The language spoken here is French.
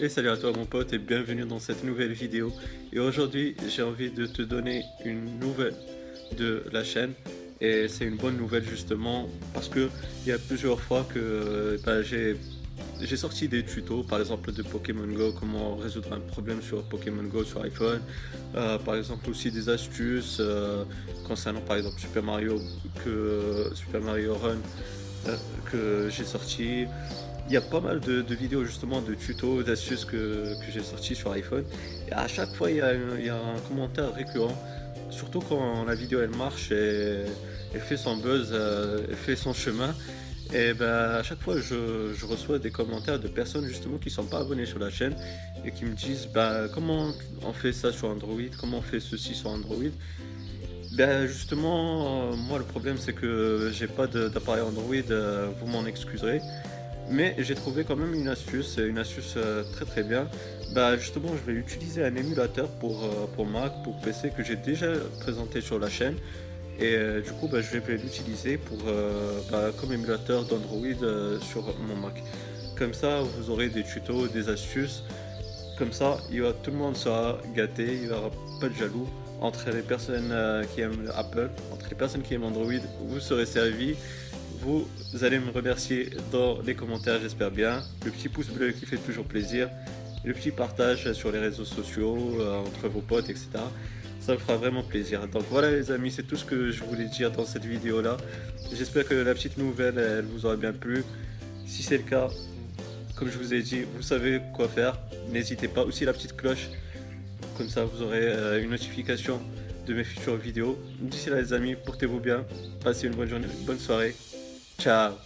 Hey salut à toi mon pote et bienvenue dans cette nouvelle vidéo. Et aujourd'hui j'ai envie de te donner une nouvelle de la chaîne. Et c'est une bonne nouvelle justement parce que il y a plusieurs fois que bah, j'ai j'ai sorti des tutos, par exemple de Pokémon Go, comment résoudre un problème sur Pokémon Go sur iPhone. Euh, par exemple aussi des astuces euh, concernant par exemple Super Mario que Super Mario Run euh, que j'ai sorti. Il y a pas mal de, vidéos justement de tutos, d'astuces que, j'ai sorti sur iPhone. Et à chaque fois il y, a, un commentaire récurrent, surtout quand la vidéo elle marche et elle fait son buzz, elle fait son chemin. Et ben, à chaque fois, je, reçois des commentaires de personnes justement qui ne sont pas abonnées sur la chaîne et qui me disent bah, comment on fait ça sur Android, comment on fait ceci sur Android? Ben justement, moi le problème c'est que j'ai pas d'appareil Android, euh, vous m'en excuserez. Mais j'ai trouvé quand même une astuce, une astuce euh, très très bien. Bah justement, je vais utiliser un émulateur pour, euh, pour Mac, pour PC que j'ai déjà présenté sur la chaîne. Et euh, du coup, bah, je vais l'utiliser pour, bah, comme émulateur d'Android sur mon Mac. Comme ça, vous aurez des tutos, des astuces. Comme ça, il va, tout le monde sera gâté, il n'y aura pas de jaloux. Entre les personnes qui aiment Apple, entre les personnes qui aiment Android, vous serez servi. Vous allez me remercier dans les commentaires, j'espère bien. Le petit pouce bleu qui fait toujours plaisir. Le petit partage sur les réseaux sociaux, entre vos potes, etc ça me fera vraiment plaisir. Donc voilà les amis, c'est tout ce que je voulais dire dans cette vidéo là. J'espère que la petite nouvelle, elle vous aura bien plu. Si c'est le cas, comme je vous ai dit, vous savez quoi faire. N'hésitez pas aussi la petite cloche. Comme ça, vous aurez euh, une notification de mes futures vidéos. D'ici là les amis, portez-vous bien. Passez une bonne journée, une bonne soirée. Tchau.